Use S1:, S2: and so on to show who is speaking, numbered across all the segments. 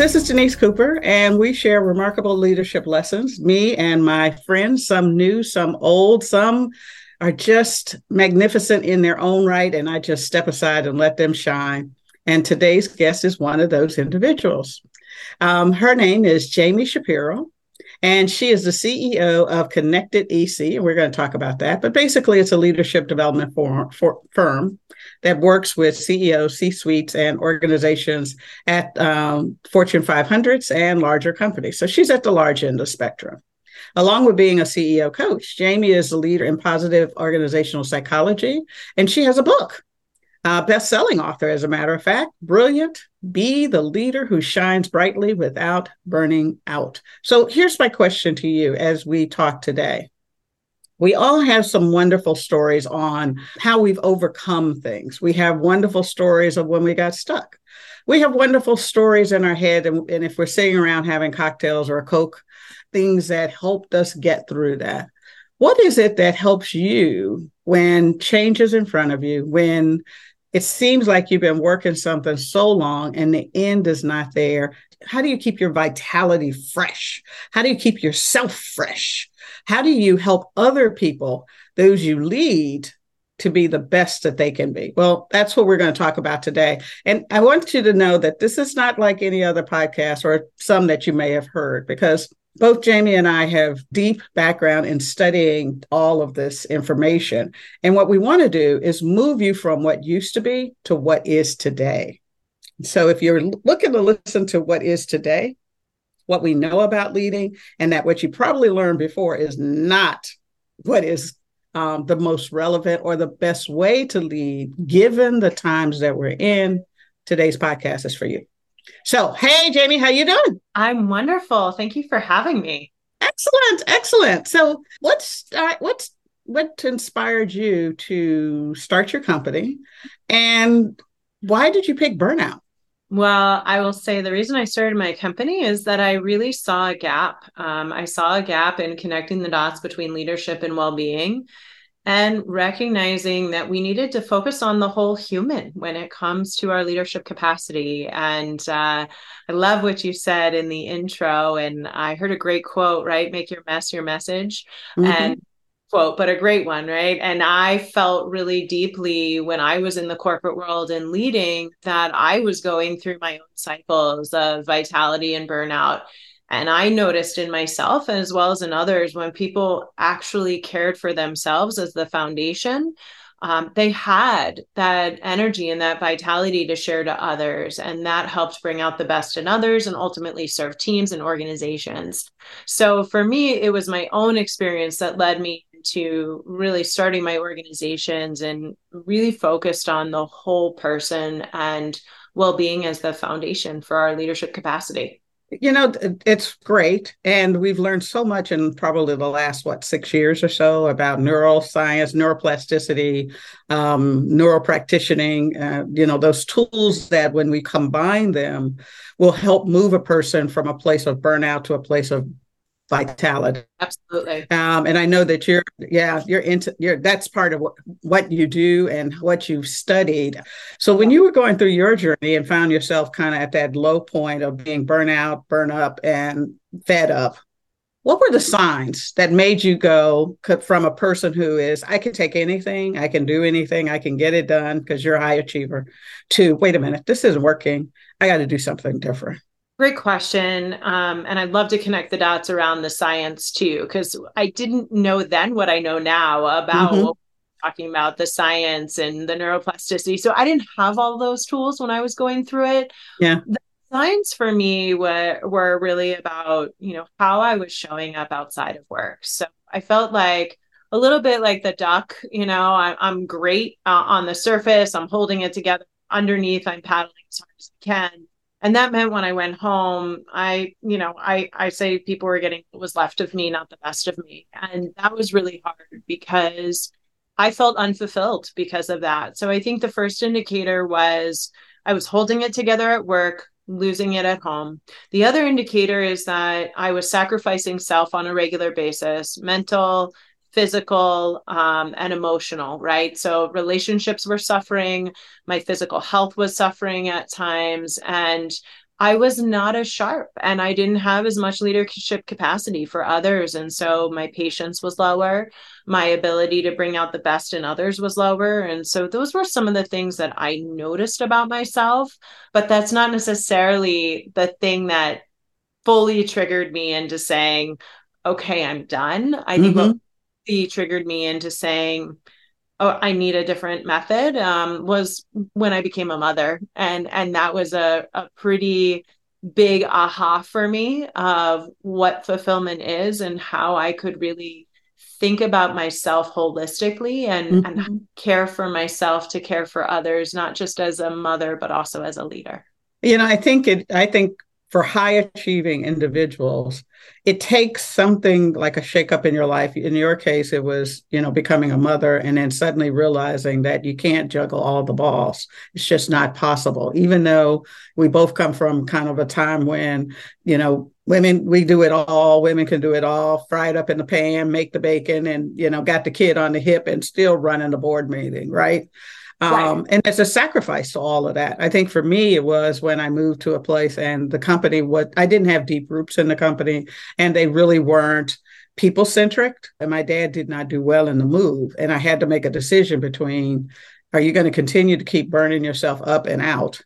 S1: This is Denise Cooper, and we share remarkable leadership lessons. Me and my friends, some new, some old, some are just magnificent in their own right, and I just step aside and let them shine. And today's guest is one of those individuals. Um, her name is Jamie Shapiro, and she is the CEO of Connected EC, and we're going to talk about that. But basically, it's a leadership development for, for, firm that works with CEOs, C suites, and organizations at um, Fortune 500s and larger companies. So she's at the large end of the spectrum. Along with being a CEO coach, Jamie is a leader in positive organizational psychology, and she has a book, uh, best-selling author, as a matter of fact, brilliant. Be the leader who shines brightly without burning out. So here's my question to you as we talk today. We all have some wonderful stories on how we've overcome things. We have wonderful stories of when we got stuck. We have wonderful stories in our head. And, and if we're sitting around having cocktails or a Coke, things that helped us get through that. What is it that helps you when change is in front of you, when it seems like you've been working something so long and the end is not there? How do you keep your vitality fresh? How do you keep yourself fresh? How do you help other people, those you lead, to be the best that they can be? Well, that's what we're going to talk about today. And I want you to know that this is not like any other podcast or some that you may have heard, because both Jamie and I have deep background in studying all of this information. And what we want to do is move you from what used to be to what is today. So if you're looking to listen to what is today, what we know about leading, and that what you probably learned before is not what is um, the most relevant or the best way to lead given the times that we're in. Today's podcast is for you. So, hey, Jamie, how you doing?
S2: I'm wonderful. Thank you for having me.
S1: Excellent, excellent. So, let's start. What's what inspired you to start your company, and why did you pick burnout?
S2: Well, I will say the reason I started my company is that I really saw a gap. Um, I saw a gap in connecting the dots between leadership and well being and recognizing that we needed to focus on the whole human when it comes to our leadership capacity. And uh, I love what you said in the intro. And I heard a great quote, right? Make your mess your message. Mm-hmm. And quote, but a great one, right? And I felt really deeply when I was in the corporate world and leading that I was going through my own cycles of vitality and burnout. And I noticed in myself as well as in others when people actually cared for themselves as the foundation, um, they had that energy and that vitality to share to others. And that helped bring out the best in others and ultimately serve teams and organizations. So for me, it was my own experience that led me to really starting my organizations and really focused on the whole person and well-being as the foundation for our leadership capacity.
S1: You know it's great and we've learned so much in probably the last what six years or so about neuroscience neuroplasticity um, neuropractitioning uh, you know those tools that when we combine them will help move a person from a place of burnout to a place of vitality.
S2: Absolutely.
S1: Um, and I know that you're, yeah, you're into, you're, that's part of what, what you do and what you've studied. So when you were going through your journey and found yourself kind of at that low point of being burnout, burn up, and fed up, what were the signs that made you go from a person who is i can take anything i can do anything i can get it done because you're a high achiever to wait a minute this isn't working i got to do something different
S2: Great question. Um, and I'd love to connect the dots around the science too, because I didn't know then what I know now about mm-hmm. talking about the science and the neuroplasticity. So I didn't have all those tools when I was going through it.
S1: Yeah.
S2: The signs for me were, were really about, you know, how I was showing up outside of work. So I felt like a little bit like the duck, you know, I, I'm great uh, on the surface, I'm holding it together. Underneath, I'm paddling as hard as I can and that meant when i went home i you know i i say people were getting what was left of me not the best of me. And that was really hard because i felt unfulfilled because of that. So i think the first indicator was i was holding it together at work losing it at home. The other indicator is that i was sacrificing self on a regular basis mental physical um, and emotional, right? So relationships were suffering, my physical health was suffering at times, and I was not as sharp and I didn't have as much leadership capacity for others. And so my patience was lower. My ability to bring out the best in others was lower. And so those were some of the things that I noticed about myself. But that's not necessarily the thing that fully triggered me into saying, okay, I'm done. I think mm-hmm. what triggered me into saying, oh, I need a different method um, was when I became a mother. And, and that was a, a pretty big aha for me of what fulfillment is and how I could really think about myself holistically and, mm-hmm. and care for myself to care for others, not just as a mother, but also as a leader.
S1: You know, I think it, I think for high achieving individuals, it takes something like a shakeup in your life. In your case, it was, you know, becoming a mother and then suddenly realizing that you can't juggle all the balls. It's just not possible. Even though we both come from kind of a time when, you know, women, we do it all, women can do it all, fry it up in the pan, make the bacon, and, you know, got the kid on the hip and still running the board meeting, right? Um, right. And it's a sacrifice to all of that. I think for me, it was when I moved to a place and the company, what I didn't have deep roots in the company, and they really weren't people centric. And my dad did not do well in the move. And I had to make a decision between are you going to continue to keep burning yourself up and out?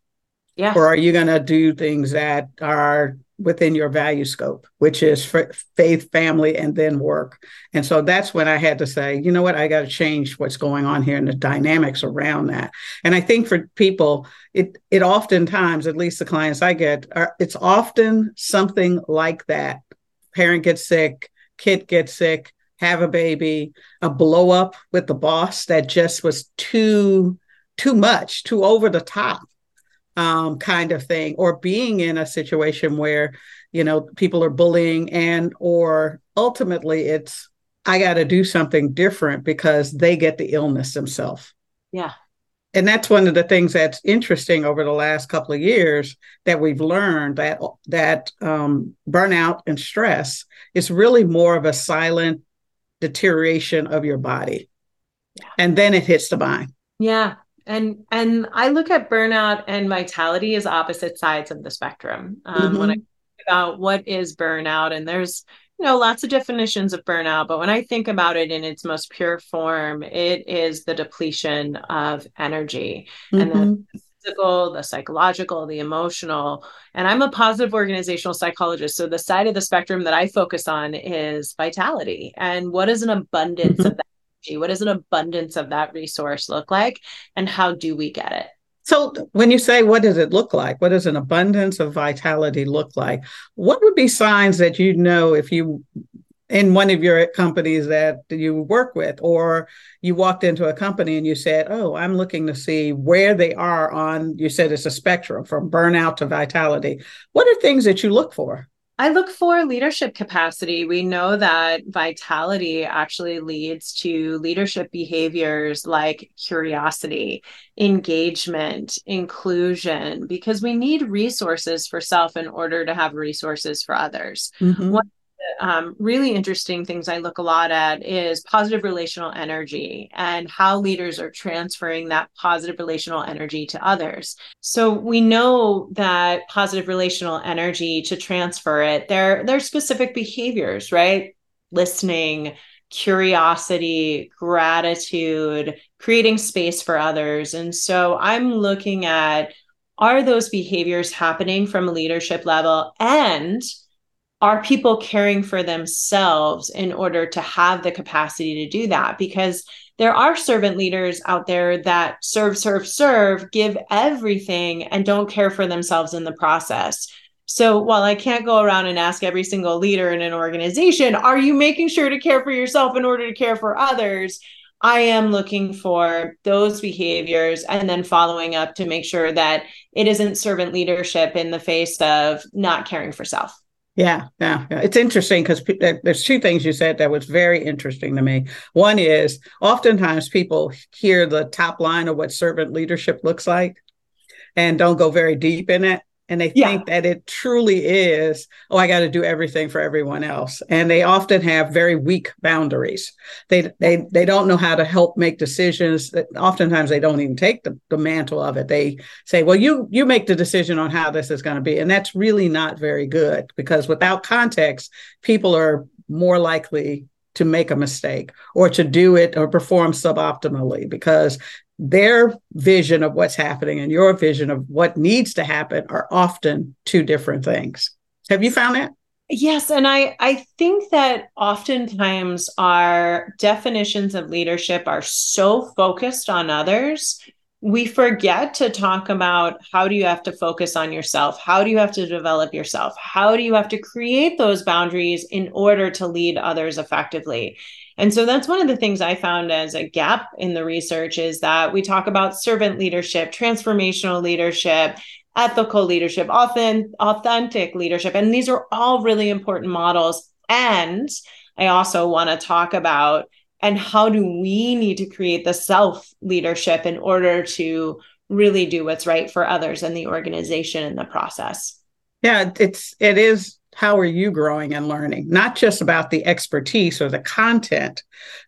S2: Yeah.
S1: Or are you going to do things that are within your value scope, which is faith, family, and then work. And so that's when I had to say, you know what, I got to change what's going on here and the dynamics around that. And I think for people, it it oftentimes, at least the clients I get, are it's often something like that. Parent gets sick, kid gets sick, have a baby, a blow up with the boss that just was too too much, too over the top um, kind of thing, or being in a situation where you know people are bullying, and or ultimately it's I got to do something different because they get the illness themselves.
S2: Yeah.
S1: And that's one of the things that's interesting over the last couple of years that we've learned that that um, burnout and stress is really more of a silent deterioration of your body, yeah. and then it hits the mind.
S2: Yeah, and and i look at burnout and vitality as opposite sides of the spectrum um, mm-hmm. when i think about what is burnout and there's you know lots of definitions of burnout but when i think about it in its most pure form it is the depletion of energy mm-hmm. and the mm-hmm. physical the psychological the emotional and i'm a positive organizational psychologist so the side of the spectrum that i focus on is vitality and what is an abundance mm-hmm. of that what does an abundance of that resource look like? And how do we get it?
S1: So, when you say what does it look like? What does an abundance of vitality look like? What would be signs that you know if you in one of your companies that you work with, or you walked into a company and you said, Oh, I'm looking to see where they are on, you said it's a spectrum from burnout to vitality. What are things that you look for?
S2: I look for leadership capacity. We know that vitality actually leads to leadership behaviors like curiosity, engagement, inclusion, because we need resources for self in order to have resources for others. Mm-hmm. One um, really interesting things I look a lot at is positive relational energy and how leaders are transferring that positive relational energy to others. So we know that positive relational energy to transfer it, there, there are specific behaviors, right? Listening, curiosity, gratitude, creating space for others. And so I'm looking at are those behaviors happening from a leadership level and are people caring for themselves in order to have the capacity to do that because there are servant leaders out there that serve serve serve give everything and don't care for themselves in the process so while I can't go around and ask every single leader in an organization, are you making sure to care for yourself in order to care for others? I am looking for those behaviors and then following up to make sure that it isn't servant leadership in the face of not caring for self.
S1: Yeah, yeah, yeah. It's interesting because there's two things you said that was very interesting to me. One is oftentimes people hear the top line of what servant leadership looks like and don't go very deep in it and they yeah. think that it truly is oh i got to do everything for everyone else. And they often have very weak boundaries. They they they don't know how to help make decisions That oftentimes they don't even take the, the mantle of it. They say well you you make the decision on how this is going to be and that's really not very good because without context people are more likely to make a mistake or to do it or perform suboptimally because their vision of what's happening and your vision of what needs to happen are often two different things. Have you found that?
S2: Yes, and I I think that oftentimes our definitions of leadership are so focused on others, we forget to talk about how do you have to focus on yourself? How do you have to develop yourself? How do you have to create those boundaries in order to lead others effectively? And so that's one of the things I found as a gap in the research is that we talk about servant leadership, transformational leadership, ethical leadership, often authentic leadership. And these are all really important models. And I also want to talk about and how do we need to create the self leadership in order to really do what's right for others and the organization in the process.
S1: Yeah, it's it is how are you growing and learning not just about the expertise or the content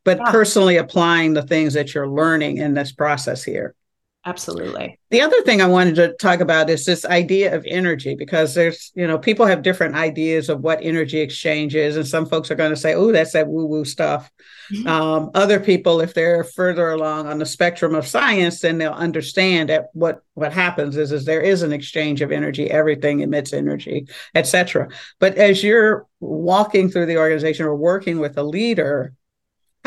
S1: but yeah. personally applying the things that you're learning in this process here
S2: absolutely.
S1: The other thing i wanted to talk about is this idea of energy because there's you know people have different ideas of what energy exchange is and some folks are going to say oh that's that woo woo stuff. Mm-hmm. um, other people if they're further along on the spectrum of science then they'll understand that what what happens is is there is an exchange of energy. Everything emits energy etc but as you're walking through the organization or working with a leader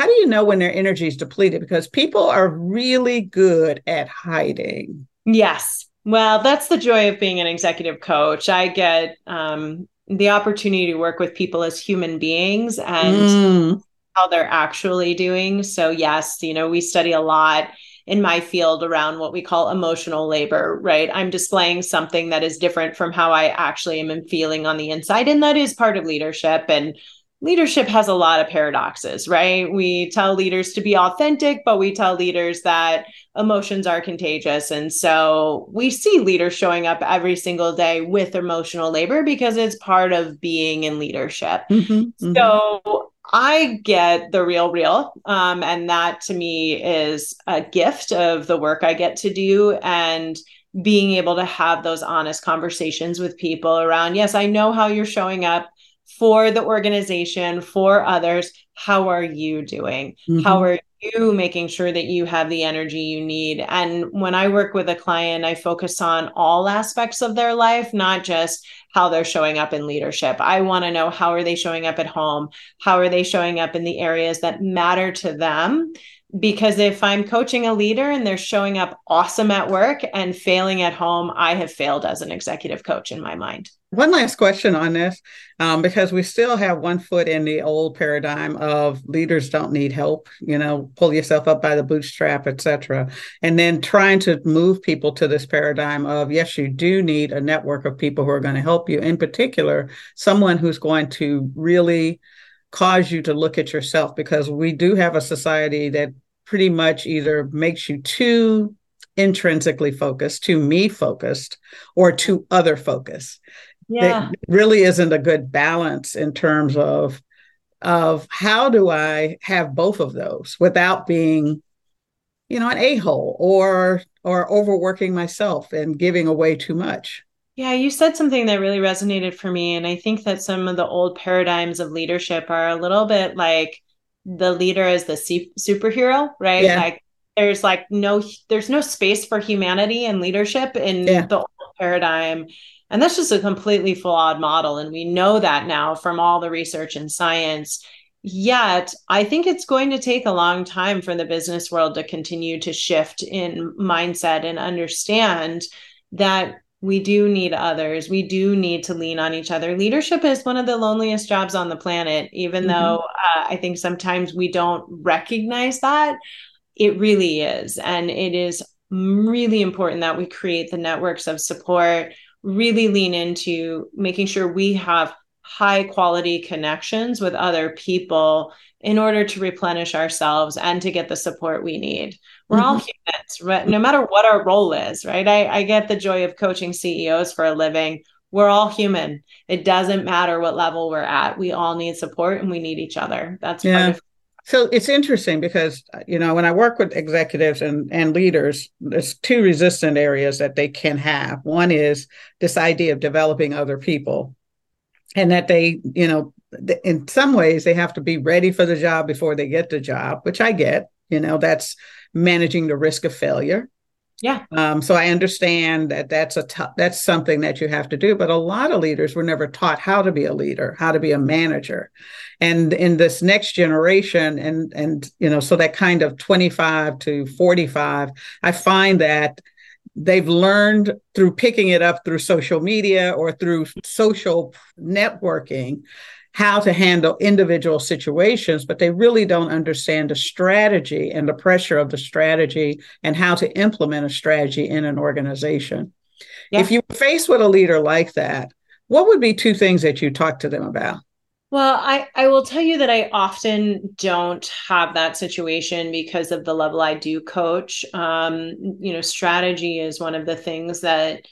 S1: how do you know when their energy is depleted? Because people are really good at hiding.
S2: Yes. Well, that's the joy of being an executive coach. I get um, the opportunity to work with people as human beings and mm. how they're actually doing. So, yes, you know, we study a lot in my field around what we call emotional labor, right? I'm displaying something that is different from how I actually am feeling on the inside. And that is part of leadership. And leadership has a lot of paradoxes, right? We tell leaders to be authentic, but we tell leaders that emotions are contagious. And so we see leaders showing up every single day with emotional labor because it's part of being in leadership. Mm-hmm, mm-hmm. So I get the real, real. Um, and that to me is a gift of the work I get to do. And being able to have those honest conversations with people around, yes, I know how you're showing up for the organization, for others. How are you doing? Mm-hmm. How are you making sure that you have the energy you need? And when I work with a client, I focus on all aspects of their life, not just how they're showing up in leadership. I want to know how are they showing up at home? How are they showing up in the areas that matter to them? because if I'm coaching a leader and they're showing up awesome at work and failing at home, I have failed as an executive coach in my mind.
S1: One last question on this, um, because we still have one foot in the old paradigm of leaders don't need help, you know, pull yourself up by the bootstrap, etc. And then trying to move people to this paradigm of yes, you do need a network of people who are going to help you. In particular, someone who's going to really cause you to look at yourself because we do have a society that pretty much either makes you too intrinsically focused, too me focused, or too other focused. Yeah. really isn't a good balance in terms of of how do I have both of those without being, you know, an a-hole or or overworking myself and giving away too much.
S2: Yeah, you said something that really resonated for me. And I think that some of the old paradigms of leadership are a little bit like the leader is the superhero, right? Yeah. Like there's like no there's no space for humanity and leadership in yeah. the old paradigm. And that's just a completely flawed model. And we know that now from all the research and science. Yet, I think it's going to take a long time for the business world to continue to shift in mindset and understand that we do need others. We do need to lean on each other. Leadership is one of the loneliest jobs on the planet, even mm-hmm. though uh, I think sometimes we don't recognize that. It really is. And it is really important that we create the networks of support, really lean into making sure we have high quality connections with other people in order to replenish ourselves and to get the support we need. We're mm-hmm. all humans, right? no matter what our role is, right? I, I get the joy of coaching CEOs for a living. We're all human. It doesn't matter what level we're at. We all need support and we need each other. That's yeah. part of
S1: so it's interesting because you know when I work with executives and and leaders, there's two resistant areas that they can have. One is this idea of developing other people, and that they you know in some ways they have to be ready for the job before they get the job which i get you know that's managing the risk of failure
S2: yeah.
S1: Um, so i understand that that's a t- that's something that you have to do but a lot of leaders were never taught how to be a leader how to be a manager. And in this next generation and and you know so that kind of 25 to 45 i find that they've learned through picking it up through social media or through social networking how to handle individual situations, but they really don't understand the strategy and the pressure of the strategy and how to implement a strategy in an organization. Yeah. If you were faced with a leader like that, what would be two things that you talk to them about?
S2: Well, I, I will tell you that I often don't have that situation because of the level I do coach. Um, you know, strategy is one of the things that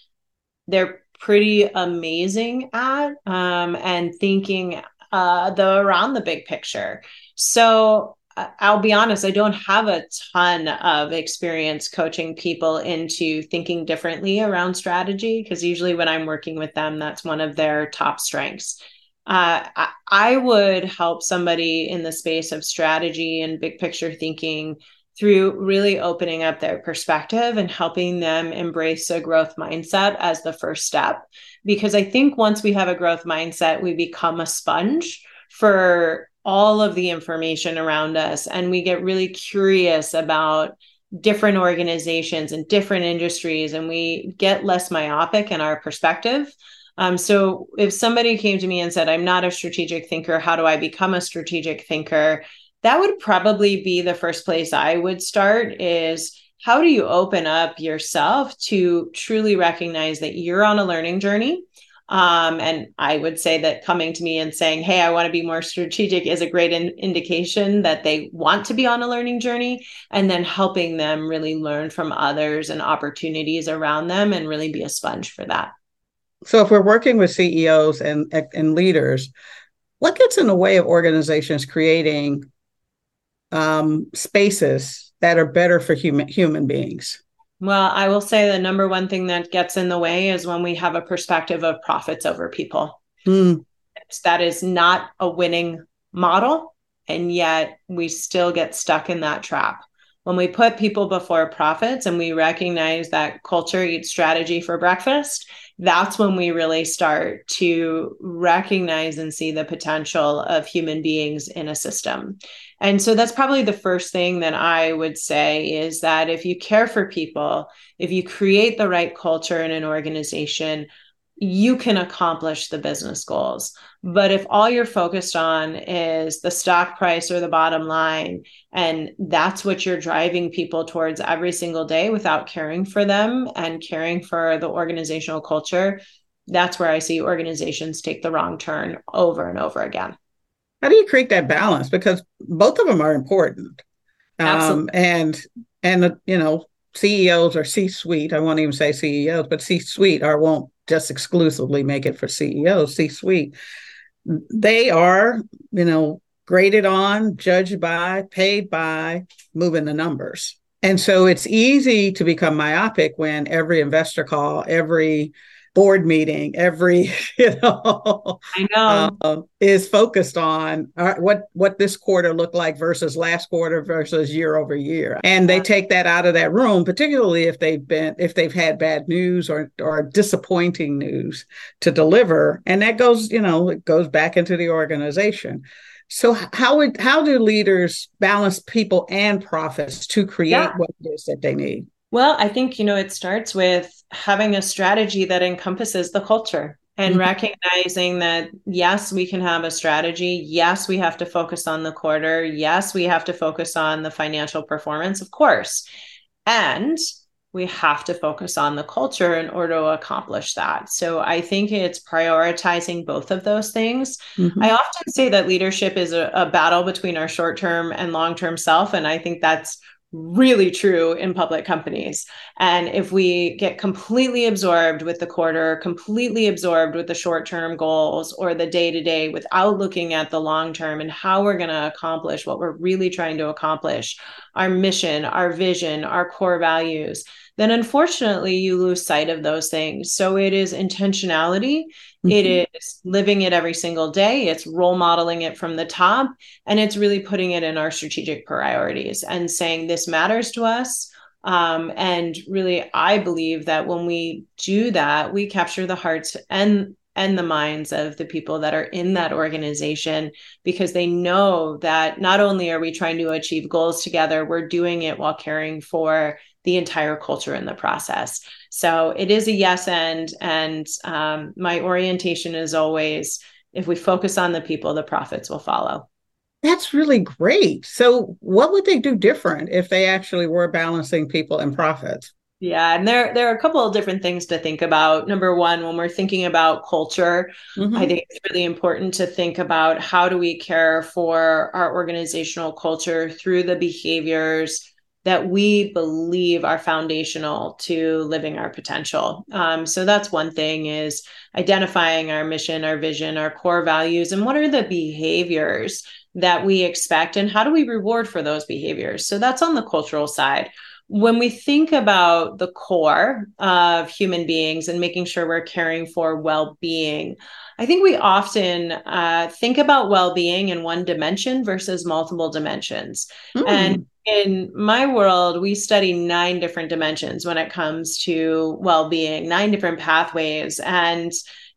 S2: they're pretty amazing at um, and thinking uh, the around the big picture. So uh, I'll be honest, I don't have a ton of experience coaching people into thinking differently around strategy because usually when I'm working with them, that's one of their top strengths. Uh, I, I would help somebody in the space of strategy and big picture thinking through really opening up their perspective and helping them embrace a growth mindset as the first step. Because I think once we have a growth mindset, we become a sponge for all of the information around us. And we get really curious about different organizations and different industries and we get less myopic in our perspective. Um, so if somebody came to me and said i'm not a strategic thinker how do i become a strategic thinker that would probably be the first place I would start is how do you open up yourself to truly recognize that you're on a learning journey? Um, and I would say that coming to me and saying, Hey, I want to be more strategic is a great in- indication that they want to be on a learning journey. And then helping them really learn from others and opportunities around them and really be a sponge for that.
S1: So, if we're working with CEOs and, and leaders, what gets in the way of organizations creating um, spaces that are better for human human beings?
S2: Well, I will say the number one thing that gets in the way is when we have a perspective of profits over people. Mm. That is not a winning model. And yet we still get stuck in that trap. When we put people before profits and we recognize that culture eats strategy for breakfast, that's when we really start to recognize and see the potential of human beings in a system. And so that's probably the first thing that I would say is that if you care for people, if you create the right culture in an organization, you can accomplish the business goals. But if all you're focused on is the stock price or the bottom line, and that's what you're driving people towards every single day without caring for them and caring for the organizational culture, that's where I see organizations take the wrong turn over and over again
S1: how do you create that balance because both of them are important um, and and uh, you know ceos or c-suite i won't even say ceos but c-suite are won't just exclusively make it for CEOs. C suite. They are, you know, graded on, judged by, paid by moving the numbers. And so it's easy to become myopic when every investor call, every board meeting every you know
S2: i know. uh,
S1: is focused on uh, what what this quarter looked like versus last quarter versus year over year. And they take that out of that room particularly if they've been if they've had bad news or or disappointing news to deliver. And that goes you know it goes back into the organization. So how would how do leaders balance people and profits to create yeah. what it is that they need
S2: well, I think, you know, it starts with having a strategy that encompasses the culture and mm-hmm. recognizing that, yes, we can have a strategy. Yes, we have to focus on the quarter. Yes, we have to focus on the financial performance, of course. And we have to focus on the culture in order to accomplish that. So I think it's prioritizing both of those things. Mm-hmm. I often say that leadership is a, a battle between our short term and long term self. And I think that's really true in public companies. And if we get completely absorbed with the quarter, completely absorbed with the short term goals or the day to day without looking at the long term and how we're going to accomplish what we're really trying to accomplish, our mission, our vision, our core values, then unfortunately you lose sight of those things. So it is intentionality, mm-hmm. it is living it every single day, it's role modeling it from the top, and it's really putting it in our strategic priorities and saying this matters to us. Um, and really, I believe that when we do that, we capture the hearts and and the minds of the people that are in that organization because they know that not only are we trying to achieve goals together, we're doing it while caring for the entire culture in the process. So it is a yes and, and um, my orientation is always if we focus on the people, the profits will follow.
S1: That's really great. So, what would they do different if they actually were balancing people and profits?
S2: Yeah, and there there are a couple of different things to think about. Number one, when we're thinking about culture, mm-hmm. I think it's really important to think about how do we care for our organizational culture through the behaviors that we believe are foundational to living our potential. Um, so that's one thing is identifying our mission, our vision, our core values, and what are the behaviors that we expect and how do we reward for those behaviors? So that's on the cultural side. When we think about the core of human beings and making sure we're caring for well being, I think we often uh, think about well being in one dimension versus multiple dimensions. Mm. And in my world, we study nine different dimensions when it comes to well being, nine different pathways, and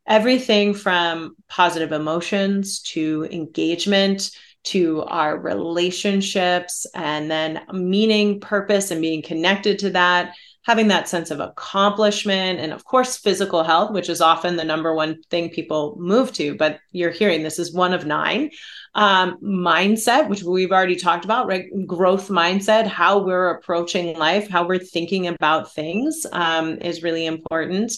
S2: everything from positive emotions to engagement to our relationships, and then meaning, purpose, and being connected to that. Having that sense of accomplishment, and of course, physical health, which is often the number one thing people move to. But you're hearing this is one of nine um, mindset, which we've already talked about, right? Growth mindset, how we're approaching life, how we're thinking about things um, is really important.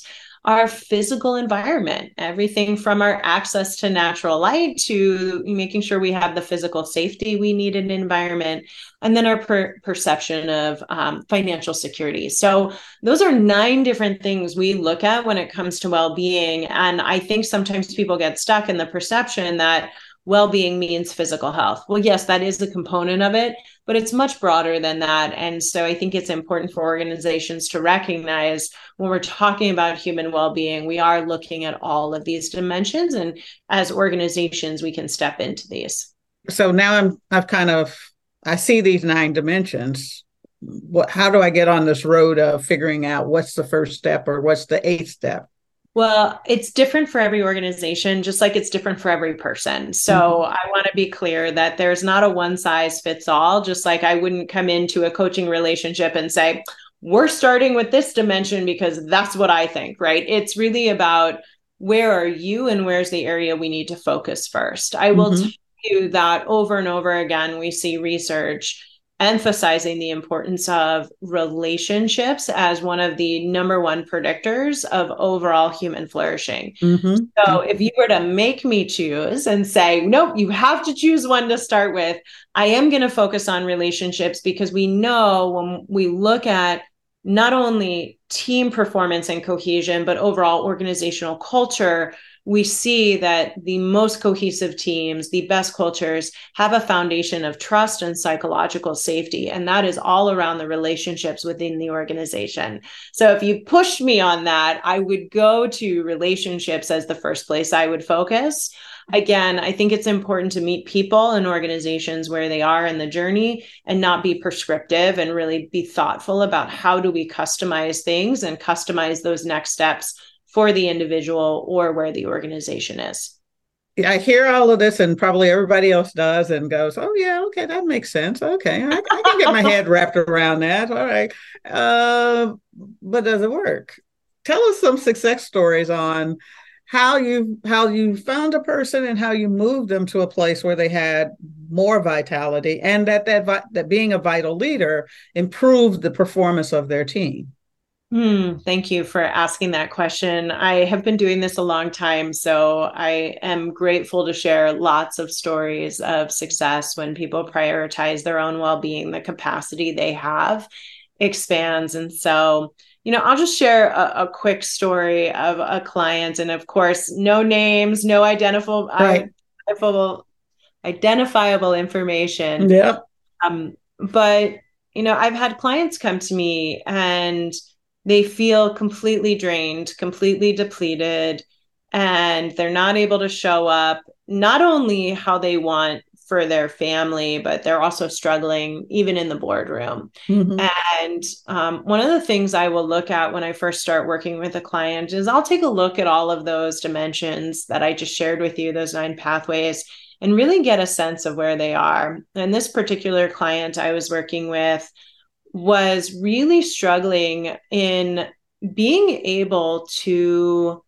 S2: Our physical environment, everything from our access to natural light to making sure we have the physical safety we need in an environment, and then our per- perception of um, financial security. So, those are nine different things we look at when it comes to well being. And I think sometimes people get stuck in the perception that well-being means physical health. Well yes that is a component of it but it's much broader than that. And so i think it's important for organizations to recognize when we're talking about human well-being we are looking at all of these dimensions and as organizations we can step into these.
S1: So now i'm i've kind of i see these nine dimensions. What how do i get on this road of figuring out what's the first step or what's the eighth step
S2: well, it's different for every organization, just like it's different for every person. So mm-hmm. I want to be clear that there's not a one size fits all, just like I wouldn't come into a coaching relationship and say, we're starting with this dimension because that's what I think, right? It's really about where are you and where's the area we need to focus first. I will mm-hmm. tell you that over and over again, we see research emphasizing the importance of relationships as one of the number one predictors of overall human flourishing. Mm-hmm. So, if you were to make me choose and say, nope, you have to choose one to start with, I am going to focus on relationships because we know when we look at not only team performance and cohesion, but overall organizational culture, we see that the most cohesive teams, the best cultures, have a foundation of trust and psychological safety. And that is all around the relationships within the organization. So if you pushed me on that, I would go to relationships as the first place I would focus again, I think it's important to meet people and organizations where they are in the journey and not be prescriptive and really be thoughtful about how do we customize things and customize those next steps for the individual or where the organization is.
S1: Yeah, I hear all of this, and probably everybody else does, and goes, "Oh yeah, okay, that makes sense. Okay, I, I can get my head wrapped around that. All right, uh, but does it work? Tell us some success stories on how you how you found a person and how you moved them to a place where they had more vitality and that that that being a vital leader improved the performance of their team
S2: Hmm, thank you for asking that question. I have been doing this a long time, so I am grateful to share lots of stories of success when people prioritize their own well being, the capacity they have expands. And so, you know, I'll just share a, a, quick story of a client, and of course, no names, no identifiable, right. identifiable, identifiable information.
S1: Yeah.
S2: Um, but you know, I've had clients come to me and they feel completely drained, completely depleted, and they're not able to show up. Not only how they want for their family, but they're also struggling even in the boardroom. Mm-hmm. And um, one of the things I will look at when I first start working with a client is I'll take a look at all of those dimensions that I just shared with you, those nine pathways, and really get a sense of where they are. And this particular client I was working with was really struggling in being able to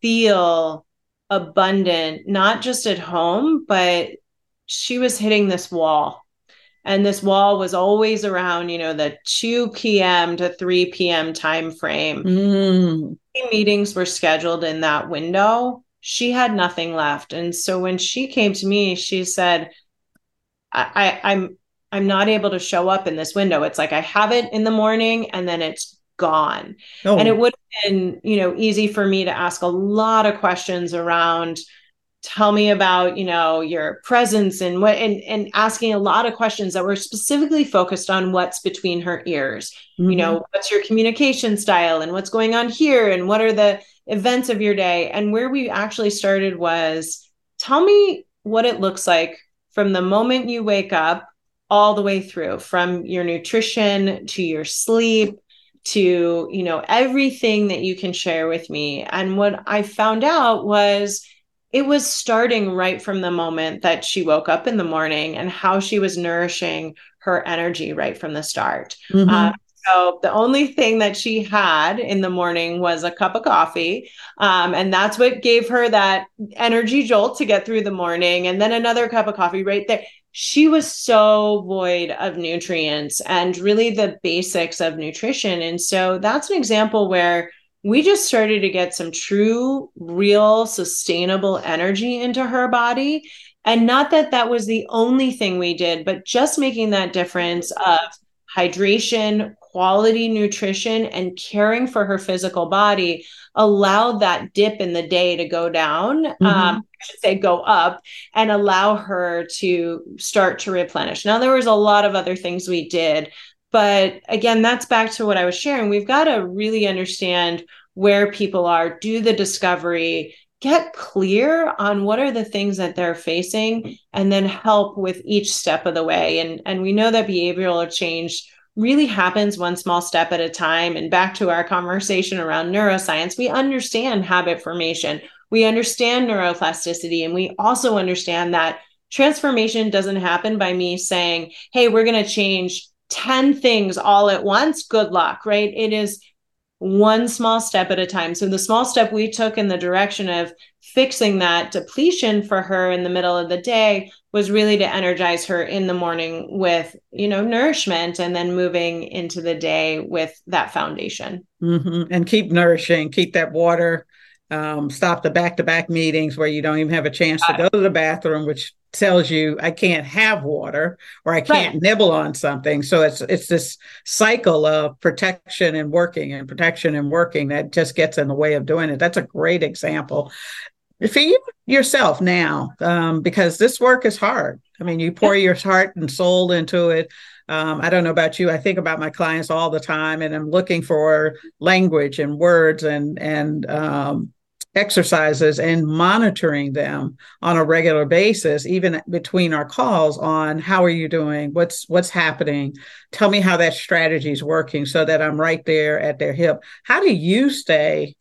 S2: feel abundant, not just at home, but she was hitting this wall. And this wall was always around you know the 2 p.m to 3 p.m time frame mm. meetings were scheduled in that window. She had nothing left. And so when she came to me she said I, I i'm i'm not able to show up in this window it's like i have it in the morning and then it's gone oh. and it would have been you know easy for me to ask a lot of questions around tell me about you know your presence and what and, and asking a lot of questions that were specifically focused on what's between her ears mm-hmm. you know what's your communication style and what's going on here and what are the events of your day and where we actually started was tell me what it looks like from the moment you wake up all the way through from your nutrition to your sleep to you know everything that you can share with me and what i found out was it was starting right from the moment that she woke up in the morning and how she was nourishing her energy right from the start. Mm-hmm. Uh, so the only thing that she had in the morning was a cup of coffee. Um, and that's what gave her that energy jolt to get through the morning. And then another cup of coffee right there. She was so void of nutrients and really the basics of nutrition. And so that's an example where we just started to get some true, real, sustainable energy into her body. And not that that was the only thing we did, but just making that difference of hydration, quality nutrition, and caring for her physical body allowed that dip in the day to go down. Mm-hmm. Um, I should say go up and allow her to start to replenish. Now, there was a lot of other things we did, but again, that's back to what I was sharing. We've got to really understand where people are, do the discovery, get clear on what are the things that they're facing, and then help with each step of the way. And, and we know that behavioral change really happens one small step at a time. And back to our conversation around neuroscience, we understand habit formation, we understand neuroplasticity, and we also understand that transformation doesn't happen by me saying, hey, we're going to change 10 things all at once, good luck, right? It is one small step at a time. So the small step we took in the direction of fixing that depletion for her in the middle of the day was really to energize her in the morning with, you know, nourishment and then moving into the day with that foundation.
S1: Mm-hmm. And keep nourishing, keep that water, um, stop the back to back meetings where you don't even have a chance to go to the bathroom, which tells you I can't have water or I can't right. nibble on something. So it's it's this cycle of protection and working and protection and working that just gets in the way of doing it. That's a great example. For you yourself now, um, because this work is hard. I mean, you pour your heart and soul into it. Um, I don't know about you. I think about my clients all the time, and I'm looking for language and words and and um, exercises and monitoring them on a regular basis even between our calls on how are you doing what's what's happening tell me how that strategy is working so that i'm right there at their hip how do you stay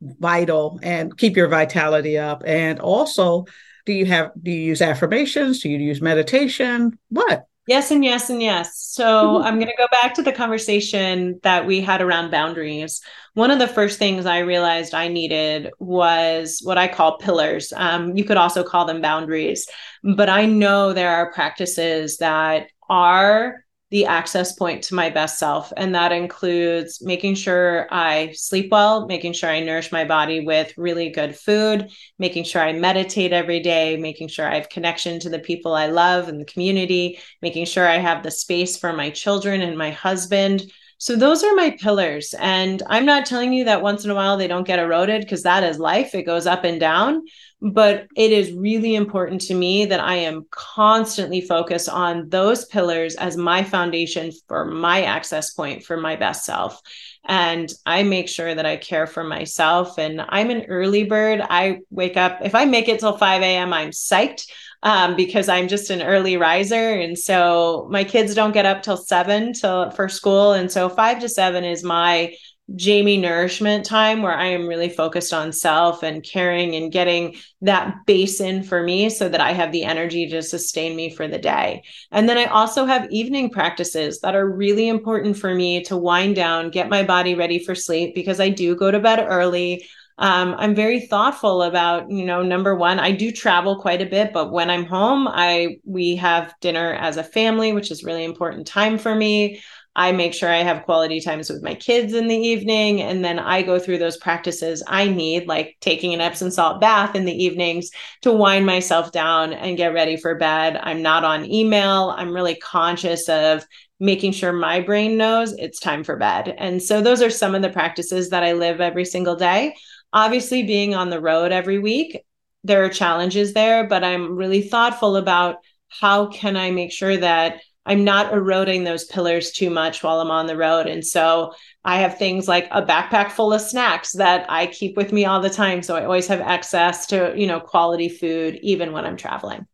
S1: vital and keep your vitality up and also do you have do you use affirmations do you use meditation what
S2: Yes, and yes, and yes. So mm-hmm. I'm going to go back to the conversation that we had around boundaries. One of the first things I realized I needed was what I call pillars. Um, you could also call them boundaries, but I know there are practices that are the access point to my best self. And that includes making sure I sleep well, making sure I nourish my body with really good food, making sure I meditate every day, making sure I have connection to the people I love and the community, making sure I have the space for my children and my husband. So those are my pillars. And I'm not telling you that once in a while they don't get eroded because that is life. It goes up and down but it is really important to me that I am constantly focused on those pillars as my foundation for my access point for my best self. And I make sure that I care for myself. And I'm an early bird. I wake up, if I make it till 5 a.m., I'm psyched um, because I'm just an early riser. And so my kids don't get up till seven till for school. And so five to seven is my Jamie nourishment time where I am really focused on self and caring and getting that base in for me so that I have the energy to sustain me for the day. And then I also have evening practices that are really important for me to wind down, get my body ready for sleep because I do go to bed early. Um, I'm very thoughtful about, you know, number one, I do travel quite a bit, but when I'm home, I we have dinner as a family, which is really important time for me. I make sure I have quality times with my kids in the evening. And then I go through those practices I need, like taking an Epsom salt bath in the evenings to wind myself down and get ready for bed. I'm not on email. I'm really conscious of making sure my brain knows it's time for bed. And so those are some of the practices that I live every single day. Obviously, being on the road every week, there are challenges there, but I'm really thoughtful about how can I make sure that I'm not eroding those pillars too much while I'm on the road. And so I have things like a backpack full of snacks that I keep with me all the time. So I always have access to, you know, quality food, even when I'm traveling.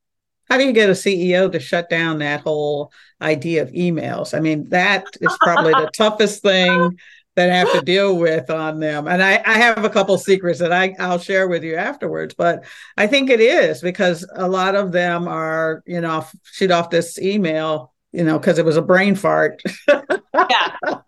S1: How do you get a CEO to shut down that whole idea of emails? I mean, that is probably the toughest thing that I have to deal with on them. And I, I have a couple secrets that I, I'll share with you afterwards, but I think it is because a lot of them are, you know, shoot off this email you know, because it was a brain fart. yeah.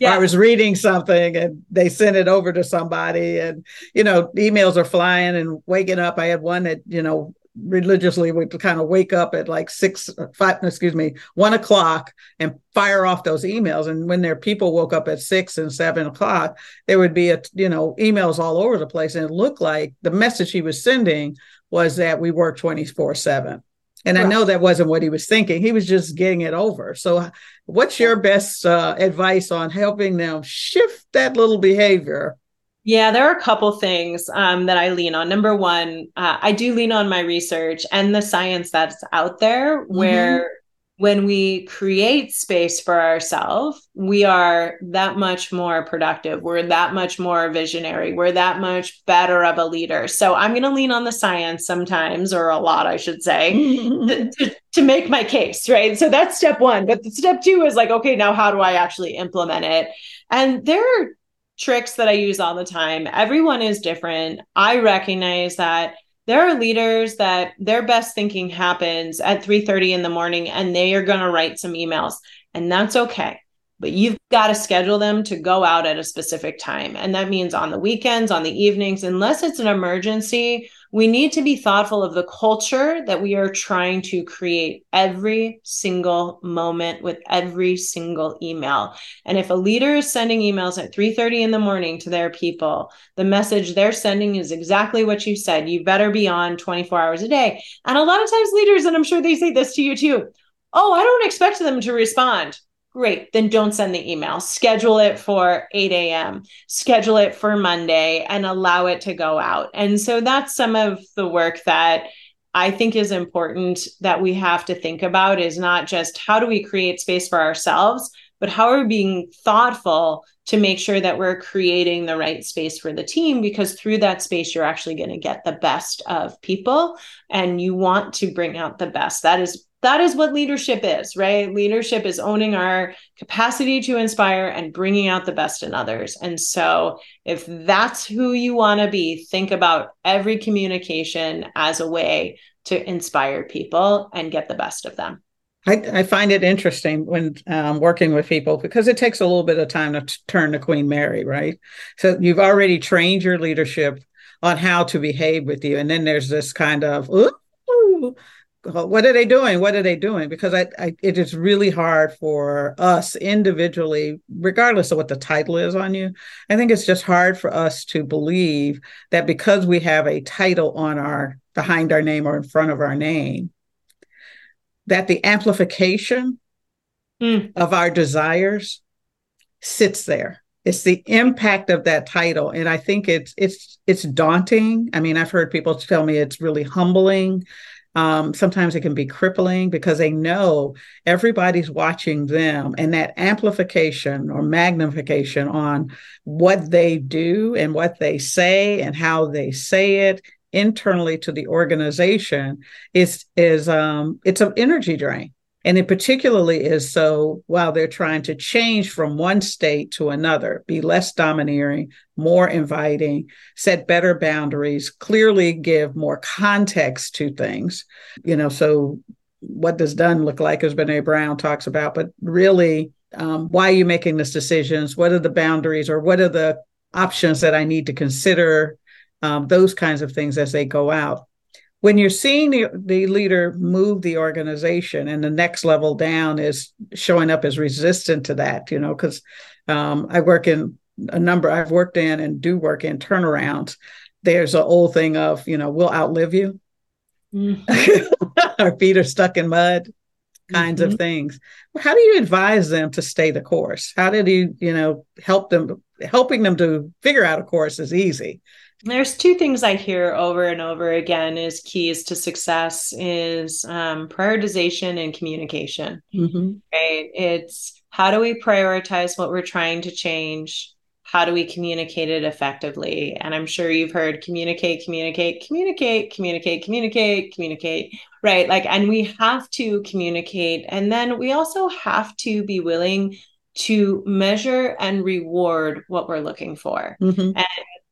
S1: yeah. I was reading something and they sent it over to somebody, and you know, emails are flying and waking up. I had one that you know religiously would kind of wake up at like six, five, excuse me, one o'clock and fire off those emails. And when their people woke up at six and seven o'clock, there would be a you know emails all over the place, and it looked like the message he was sending was that we work twenty four seven. And right. I know that wasn't what he was thinking. He was just getting it over. So, what's your best uh, advice on helping them shift that little behavior?
S2: Yeah, there are a couple things um, that I lean on. Number one, uh, I do lean on my research and the science that's out there, mm-hmm. When we create space for ourselves, we are that much more productive. We're that much more visionary. We're that much better of a leader. So I'm going to lean on the science sometimes, or a lot, I should say, to, to, to, make my case, right? So that's step one. But step two is like, okay, now how do I actually implement it? And there are tricks that I use all the time. Everyone is different. I recognize that there are leaders that their best thinking happens at 3:30 in the morning and they are going to write some emails and that's okay. But you've got to schedule them to go out at a specific time and that means on the weekends on the evenings unless it's an emergency we need to be thoughtful of the culture that we are trying to create every single moment with every single email. And if a leader is sending emails at 3:30 in the morning to their people, the message they're sending is exactly what you said. You better be on 24 hours a day. And a lot of times leaders and I'm sure they say this to you too. Oh, I don't expect them to respond. Great. Then don't send the email. Schedule it for 8 a.m., schedule it for Monday, and allow it to go out. And so that's some of the work that I think is important that we have to think about is not just how do we create space for ourselves, but how are we being thoughtful to make sure that we're creating the right space for the team because through that space you're actually going to get the best of people and you want to bring out the best that is that is what leadership is, right? Leadership is owning our capacity to inspire and bringing out the best in others. And so, if that's who you want to be, think about every communication as a way to inspire people and get the best of them.
S1: I, I find it interesting when um, working with people because it takes a little bit of time to t- turn to Queen Mary, right? So you've already trained your leadership on how to behave with you, and then there's this kind of ooh, what are they doing? What are they doing? Because I, I, it is really hard for us individually regardless of what the title is on you i think it's just hard for us to believe that because we have a title on our behind our name or in front of our name that the amplification mm. of our desires sits there. It's the impact of that title and i think it's it's it's daunting. I mean i've heard people tell me it's really humbling um, sometimes it can be crippling because they know everybody's watching them, and that amplification or magnification on what they do and what they say and how they say it internally to the organization is is um, it's an energy drain and it particularly is so while they're trying to change from one state to another, be less domineering, more inviting, set better boundaries, clearly give more context to things. You know, so what does done look like, as Brene Brown talks about, but really, um, why are you making these decisions? What are the boundaries or what are the options that I need to consider? Um, those kinds of things as they go out when you're seeing the, the leader move the organization and the next level down is showing up as resistant to that you know because um, i work in a number i've worked in and do work in turnarounds. There's an old thing of you know we'll outlive you. Mm-hmm. our feet are stuck in mud kinds mm-hmm. of things. How do you advise them to stay the course? How did you you know help them helping them to figure out a course is easy
S2: there's two things I hear over and over again is keys to success is um, prioritization and communication. Mm-hmm. Right? It's how do we prioritize what we're trying to change? How do we communicate it effectively? And I'm sure you've heard communicate, communicate, communicate, communicate, communicate, communicate, right? Like, and we have to communicate. And then we also have to be willing to measure and reward what we're looking for. Mm-hmm. And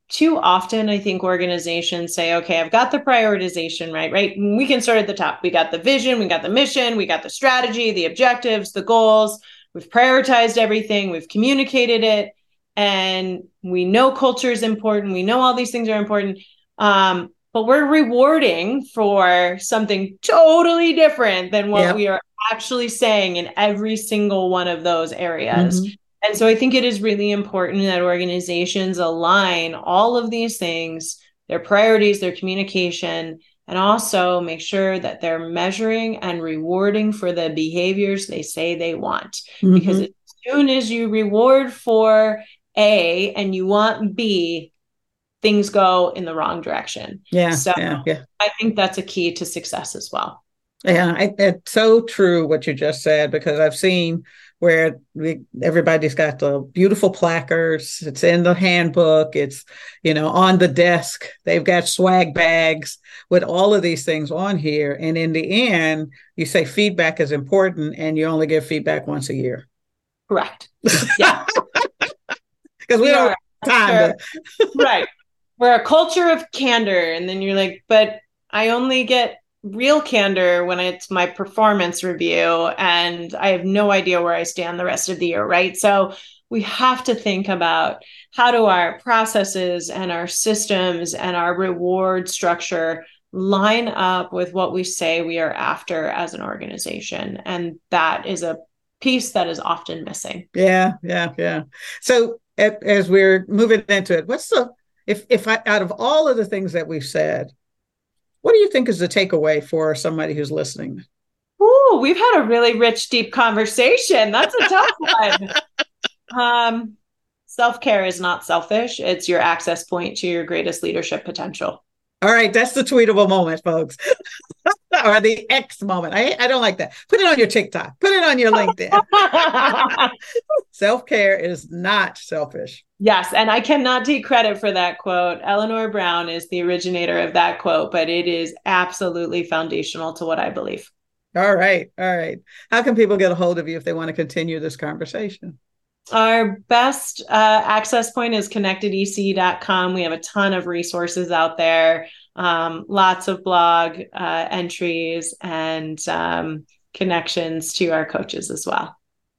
S2: too often i think organizations say okay i've got the prioritization right right? We can start at the top. We got the vision we got the mission we got the strategy the objectives the goals. We've prioritized everything. We've communicated it. And we know culture is important. We know all these things are important. Um, but we're rewarding for something totally different than what yep. we are actually saying in every single one of those areas. Mm-hmm. And so I think it is really important that organizations align all of these things, their priorities, their communication, and also make sure that they're measuring and rewarding for the behaviors they say they want. Mm-hmm. Because as soon as you reward for A and you want B, things go in the wrong direction.
S1: Yeah.
S2: So
S1: yeah, yeah.
S2: I think that's a key to success as well.
S1: Yeah, I, it's so true what you just said because I've seen where we, everybody's got the beautiful placards. It's in the handbook. It's, you know, on the desk. They've got swag bags with all of these things on here. And in the end, you say feedback is important and you only give feedback once a year.
S2: Correct. Yeah.
S1: Because we, we don't have time.
S2: To... right. We're a culture of candor. And then you're like, but I only get real candor when it's my performance review and I have no idea where I stand the rest of the year, right? So we have to think about how do our processes and our systems and our reward structure line up with what we say we are after as an organization. And that is a piece that is often missing.
S1: Yeah, yeah, yeah. So as we're moving into it, what's the if if I, out of all of the things that we've said, what do you think is the takeaway for somebody who's listening?
S2: Ooh, we've had a really rich, deep conversation. That's a tough one. Um, self care is not selfish; it's your access point to your greatest leadership potential.
S1: All right, that's the tweetable moment, folks. or the X moment. I, I don't like that. Put it on your TikTok. Put it on your LinkedIn. Self care is not selfish.
S2: Yes, and I cannot take credit for that quote. Eleanor Brown is the originator of that quote, but it is absolutely foundational to what I believe.
S1: All right. All right. How can people get a hold of you if they want to continue this conversation?
S2: Our best uh, access point is connectedec.com. We have a ton of resources out there, um, lots of blog uh, entries and um, connections to our coaches as well.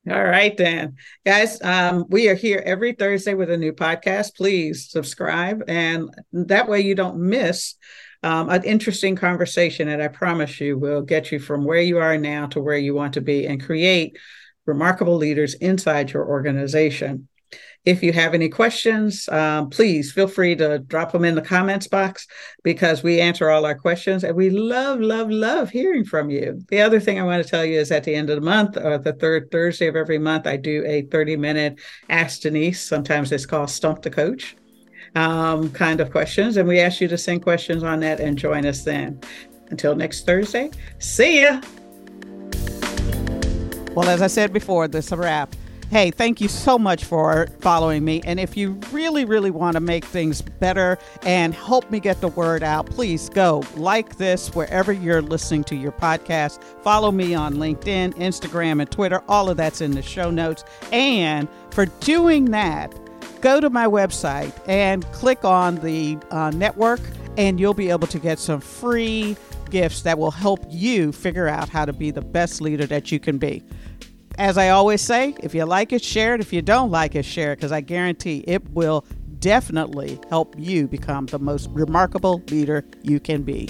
S1: All right, then, guys, um, we are here every Thursday with a new podcast. Please subscribe, and that way you don't miss um, an interesting conversation that I promise you will get you from where you are now to where you want to be and create remarkable leaders inside your organization. If you have any questions, um, please feel free to drop them in the comments box because we answer all our questions and we love, love, love hearing from you. The other thing I want to tell you is at the end of the month, or the third Thursday of every month, I do a 30 minute Ask Denise. Sometimes it's called Stump the Coach um, kind of questions. And we ask you to send questions on that and join us then. Until next Thursday, see ya. Well, as I said before, this is a wrap. Hey, thank you so much for following me. And if you really, really want to make things better and help me get the word out, please go like this wherever you're listening to your podcast. Follow me on LinkedIn, Instagram, and Twitter. All of that's in the show notes. And for doing that, go to my website and click on the uh, network, and you'll be able to get some free gifts that will help you figure out how to be the best leader that you can be. As I always say, if you like it, share it. If you don't like it, share it because I guarantee it will definitely help you become the most remarkable leader you can be.